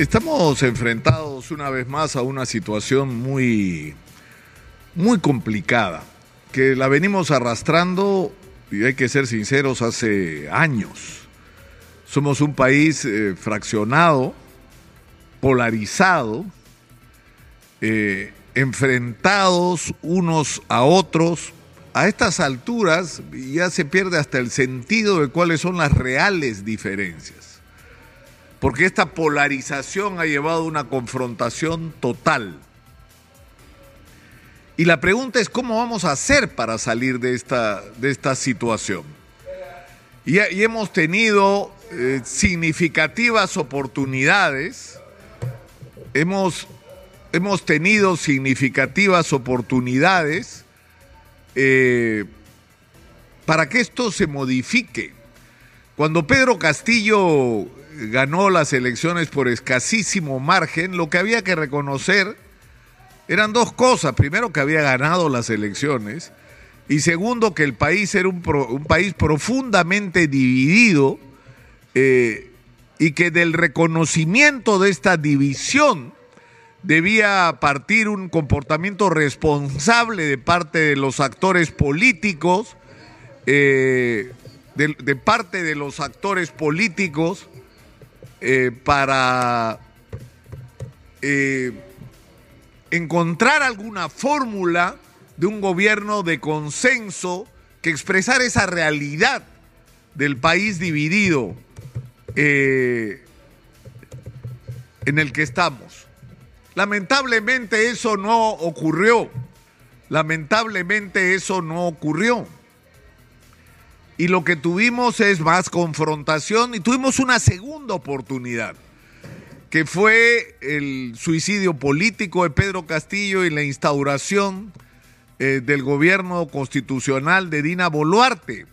Estamos enfrentados una vez más a una situación muy, muy complicada, que la venimos arrastrando, y hay que ser sinceros, hace años. Somos un país eh, fraccionado, polarizado, eh, enfrentados unos a otros. A estas alturas ya se pierde hasta el sentido de cuáles son las reales diferencias porque esta polarización ha llevado a una confrontación total. Y la pregunta es cómo vamos a hacer para salir de esta, de esta situación. Y, hemos tenido eh, significativas oportunidades, hemos, hemos, tenido significativas oportunidades eh, para que esto se modifique. Cuando Pedro Castillo ganó las elecciones por escasísimo margen, lo que había que reconocer eran dos cosas. Primero, que había ganado las elecciones. Y segundo, que el país era un, país profundamente dividido eh, y que del reconocimiento de esta división debía partir un comportamiento responsable de parte de los actores políticos, eh, de parte de los actores políticos eh, para eh, encontrar alguna fórmula de un gobierno de consenso que expresar esa realidad del país dividido eh, en el que estamos. Lamentablemente eso no ocurrió. Lamentablemente eso no ocurrió y lo que tuvimos es más confrontación y tuvimos una segunda oportunidad, que fue el suicidio político de Pedro Castillo y la instauración eh, del gobierno constitucional de Dina Boluarte,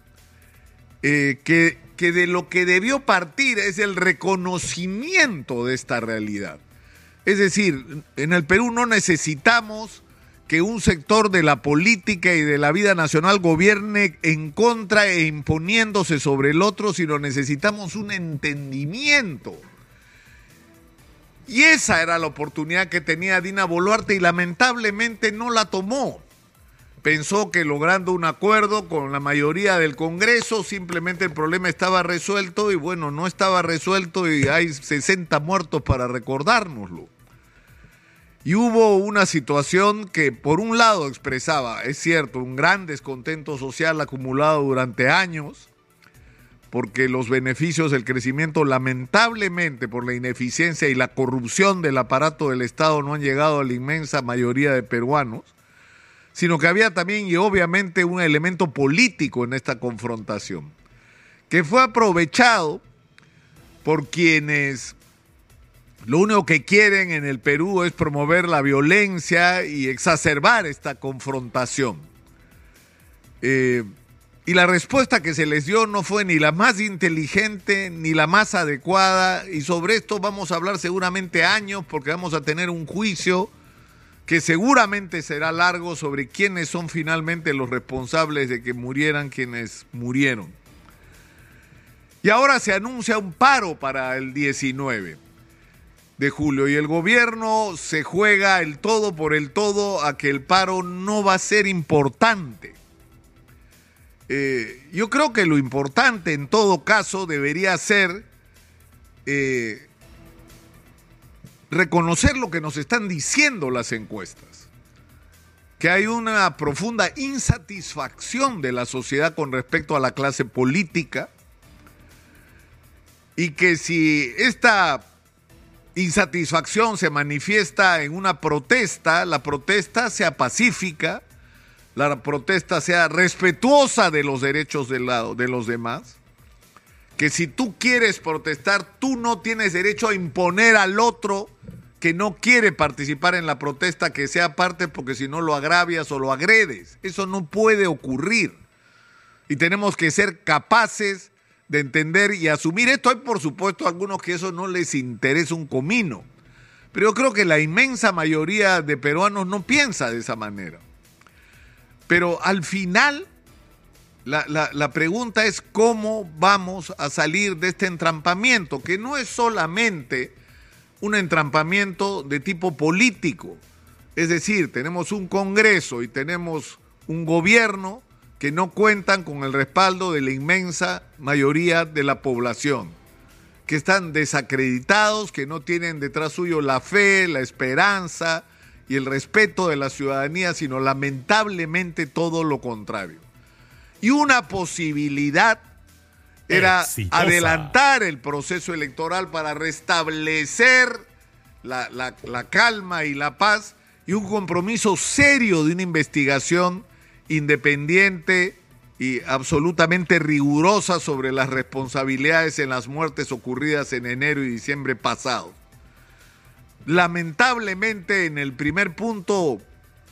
eh, que, que de lo que debió partir es el reconocimiento de esta realidad. Es decir, en el Perú no necesitamos que un sector de la política y de la vida nacional gobierne en contra e imponiéndose sobre el otro, sino necesitamos un entendimiento. Y esa era la oportunidad que tenía Dina Boluarte y lamentablemente no la tomó. Pensó que logrando un acuerdo con la mayoría del Congreso simplemente el problema estaba resuelto y bueno, no estaba resuelto y hay 60 muertos para recordárnoslo. Y hubo una situación que por un lado expresaba, es cierto, un gran descontento social acumulado durante años, porque los beneficios del crecimiento lamentablemente por la ineficiencia y la corrupción del aparato del Estado no han llegado a la inmensa mayoría de peruanos, sino que había también y obviamente un elemento político en esta confrontación, que fue aprovechado por quienes lo único que quieren en el Perú es promover la violencia y exacerbar esta confrontación. Eh, y la respuesta que se les dio no fue ni la más inteligente ni la más adecuada. Y sobre esto vamos a hablar seguramente años porque vamos a tener un juicio que seguramente será largo sobre quiénes son finalmente los responsables de que murieran quienes murieron. Y ahora se anuncia un paro para el 19 de julio y el gobierno se juega el todo por el todo a que el paro no va a ser importante. Eh, yo creo que lo importante en todo caso debería ser eh, reconocer lo que nos están diciendo las encuestas, que hay una profunda insatisfacción de la sociedad con respecto a la clase política y que si esta insatisfacción se manifiesta en una protesta, la protesta sea pacífica, la protesta sea respetuosa de los derechos de, de los demás, que si tú quieres protestar, tú no tienes derecho a imponer al otro que no quiere participar en la protesta que sea parte porque si no lo agravias o lo agredes. Eso no puede ocurrir. Y tenemos que ser capaces de entender y asumir esto. Hay, por supuesto, algunos que eso no les interesa un comino. Pero yo creo que la inmensa mayoría de peruanos no piensa de esa manera. Pero al final, la, la, pregunta es cómo vamos a salir de este entrampamiento, que no es solamente un entrampamiento de tipo político. Es decir, tenemos un Congreso y tenemos un gobierno que no cuentan con el respaldo de la inmensa mayoría de la población, que están desacreditados, que no tienen detrás suyo la fe, la esperanza y el respeto de la ciudadanía, sino lamentablemente todo lo contrario. Y una posibilidad era adelantar el proceso electoral para restablecer la, la, calma y la paz y un compromiso serio de una investigación independiente y absolutamente rigurosa sobre las responsabilidades en las muertes ocurridas en enero y diciembre pasados. Lamentablemente en el primer punto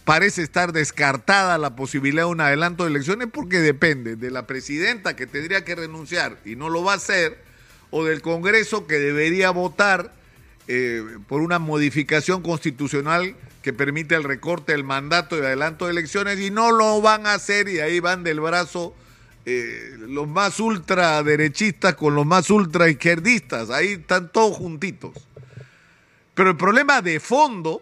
parece estar descartada la posibilidad de un adelanto de elecciones porque depende de la presidenta que tendría que renunciar y no lo va a hacer, o del Congreso que debería votar eh, por una modificación constitucional que permite el recorte del mandato y adelanto de elecciones y no lo van a hacer y ahí van del brazo eh, los más ultraderechistas con los más ultraizquierdistas, ahí están todos juntitos. Pero el problema de fondo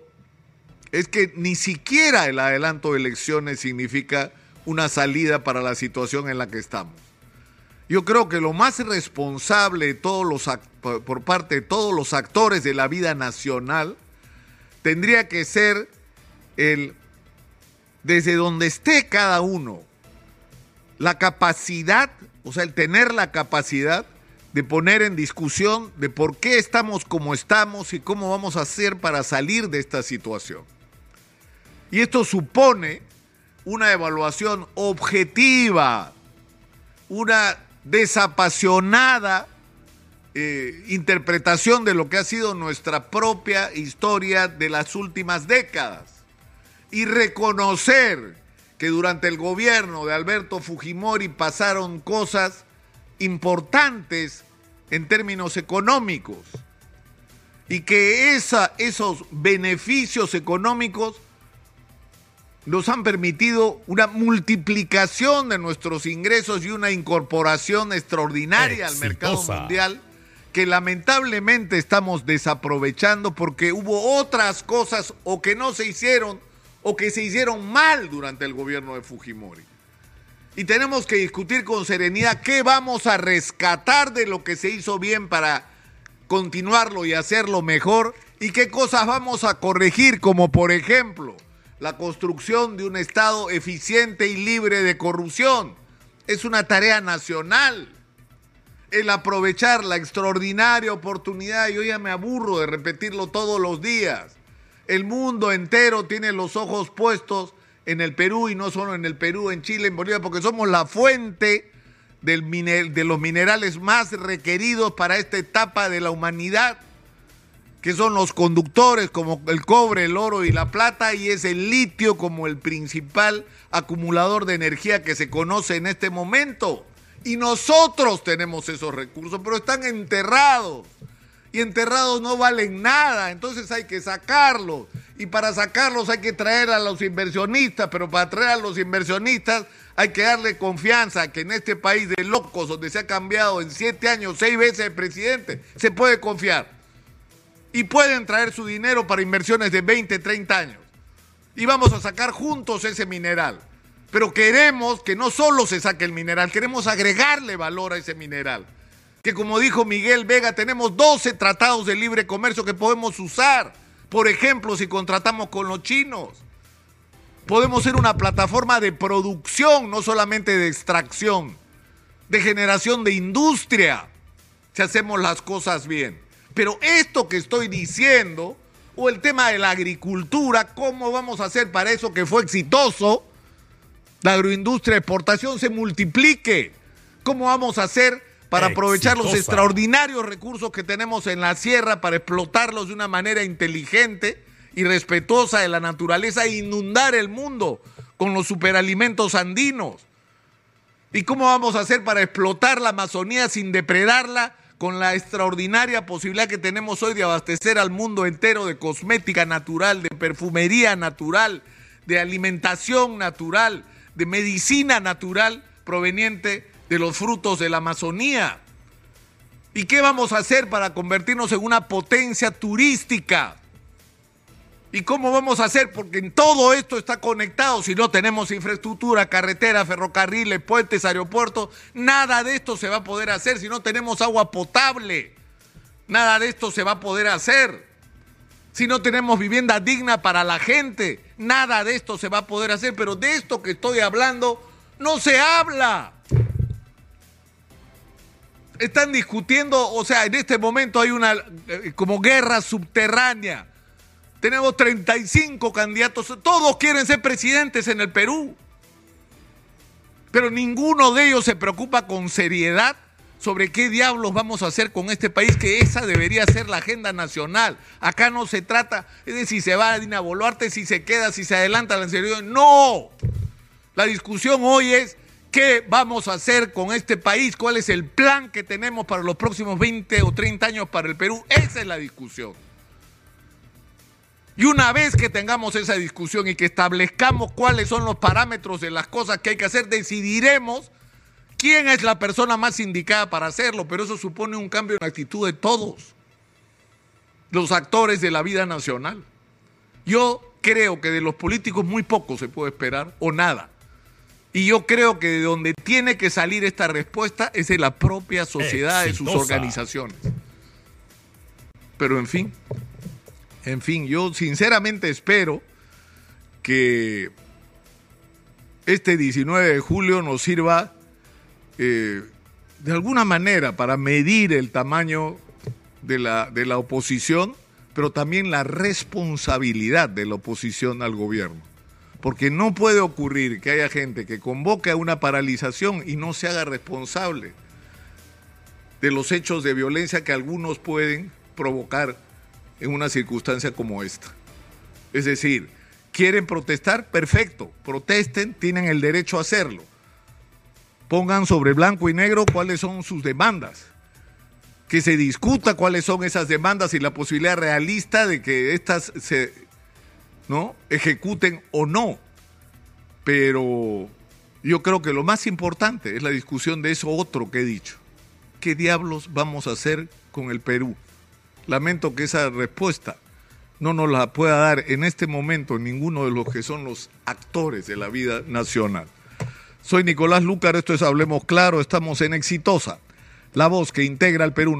es que ni siquiera el adelanto de elecciones significa una salida para la situación en la que estamos. Yo creo que lo más responsable por parte de todos los actores de la vida nacional tendría que ser el, desde donde esté cada uno, la capacidad, o sea, el tener la capacidad de poner en discusión de por qué estamos como estamos y cómo vamos a hacer para salir de esta situación. Y esto supone una evaluación objetiva, una desapasionada eh, interpretación de lo que ha sido nuestra propia historia de las últimas décadas. Y reconocer que durante el gobierno de Alberto Fujimori pasaron cosas importantes en términos económicos. Y que esa, esos beneficios económicos nos han permitido una multiplicación de nuestros ingresos y una incorporación extraordinaria al mercado mundial que lamentablemente estamos desaprovechando porque hubo otras cosas o que no se hicieron o que se hicieron mal durante el gobierno de Fujimori. Y tenemos que discutir con serenidad qué vamos a rescatar de lo que se hizo bien para continuarlo y hacerlo mejor y qué cosas vamos a corregir, como por ejemplo la construcción de un Estado eficiente y libre de corrupción. Es una tarea nacional. El aprovechar la extraordinaria oportunidad, yo ya me aburro de repetirlo todos los días. El mundo entero tiene los ojos puestos en el Perú y no solo en el Perú, en Chile, en Bolivia, porque somos la fuente del de los minerales más requeridos para esta etapa de la humanidad que son los conductores como el cobre, el oro y la plata, y es el litio como el principal acumulador de energía que se conoce en este momento. Y nosotros tenemos esos recursos, pero están enterrados. Y enterrados no valen nada, entonces hay que sacarlos. Y para sacarlos hay que traer a los inversionistas, pero para traer a los inversionistas hay que darle confianza que en este país de locos, donde se ha cambiado en siete años seis veces el presidente, se puede confiar y pueden traer su dinero para inversiones de 20, 30 años. Y vamos a sacar juntos ese mineral. Pero queremos que no solo se saque el mineral, queremos agregarle valor a ese mineral. Que como dijo Miguel Vega, tenemos 12 tratados de libre comercio que podemos usar. Por ejemplo, si contratamos con los chinos. Podemos ser una plataforma de producción, no solamente de extracción, de generación de industria, si hacemos las cosas bien. Pero esto que estoy diciendo, o el tema de la agricultura, ¿cómo vamos a hacer para eso que fue exitoso? La agroindustria de exportación se multiplique. ¿Cómo vamos a hacer para aprovechar los extraordinarios recursos que tenemos en la sierra para explotarlos de una manera inteligente y respetuosa de la naturaleza e inundar el mundo con los superalimentos andinos? ¿Y cómo vamos a hacer para explotar la Amazonía sin depredarla con la extraordinaria posibilidad que tenemos hoy de abastecer al mundo entero de cosmética natural, de perfumería natural, de alimentación natural, de medicina natural proveniente de los frutos de la Amazonía. ¿Y qué vamos a hacer para convertirnos en una potencia turística? ¿Y cómo vamos a hacer? Porque en todo esto está conectado. Si no tenemos infraestructura, carretera, ferrocarriles, puentes, aeropuertos, nada de esto se va a poder hacer. Si no tenemos agua potable, nada de esto se va a poder hacer. Si no tenemos vivienda digna para la gente, nada de esto se va a poder hacer. Pero de esto que estoy hablando, no se habla están discutiendo, o sea, en este momento hay una eh, como guerra subterránea. Tenemos 35 candidatos, todos quieren ser presidentes en el Perú, pero ninguno de ellos se preocupa con seriedad sobre qué diablos vamos a hacer con este país, que esa debería ser la agenda nacional. Acá no se trata de si se va a Dina Boluarte, si se queda, si se adelanta la anterior. No. La discusión hoy es ¿Qué vamos a hacer con este país? ¿Cuál es el plan que tenemos para los próximos 20 o 30 años para el Perú? Esa es la discusión. Y una vez que tengamos esa discusión y que establezcamos cuáles son los parámetros de las cosas que hay que hacer, decidiremos quién es la persona más indicada para hacerlo. Pero eso supone un cambio en la actitud de todos los actores de la vida nacional. Yo creo que de los políticos muy poco se puede esperar o nada. Y yo creo que de donde tiene que salir esta respuesta es de la propia sociedad, de sus organizaciones. Pero en fin, en fin, yo sinceramente espero que este 19 de julio nos sirva eh, de alguna manera para medir el tamaño de la, de la oposición, pero también la responsabilidad de la oposición al gobierno. Porque no puede ocurrir que haya gente que convoque a una paralización y no se haga responsable de los hechos de violencia que algunos pueden provocar en una circunstancia como esta. Es decir, quieren protestar, perfecto, protesten, tienen el derecho a hacerlo. Pongan sobre blanco y negro cuáles son sus demandas. Que se discuta cuáles son esas demandas y la posibilidad realista de que éstas se ¿no? ejecuten o no. Pero yo creo que lo más importante es la discusión de eso otro que he dicho. ¿Qué diablos vamos a hacer con el Perú? Lamento que esa respuesta no nos la pueda dar en este momento ninguno de los que son los actores de la vida nacional. Soy Nicolás Lúcar, esto es Hablemos Claro, estamos en Exitosa, la voz que integra al Perú.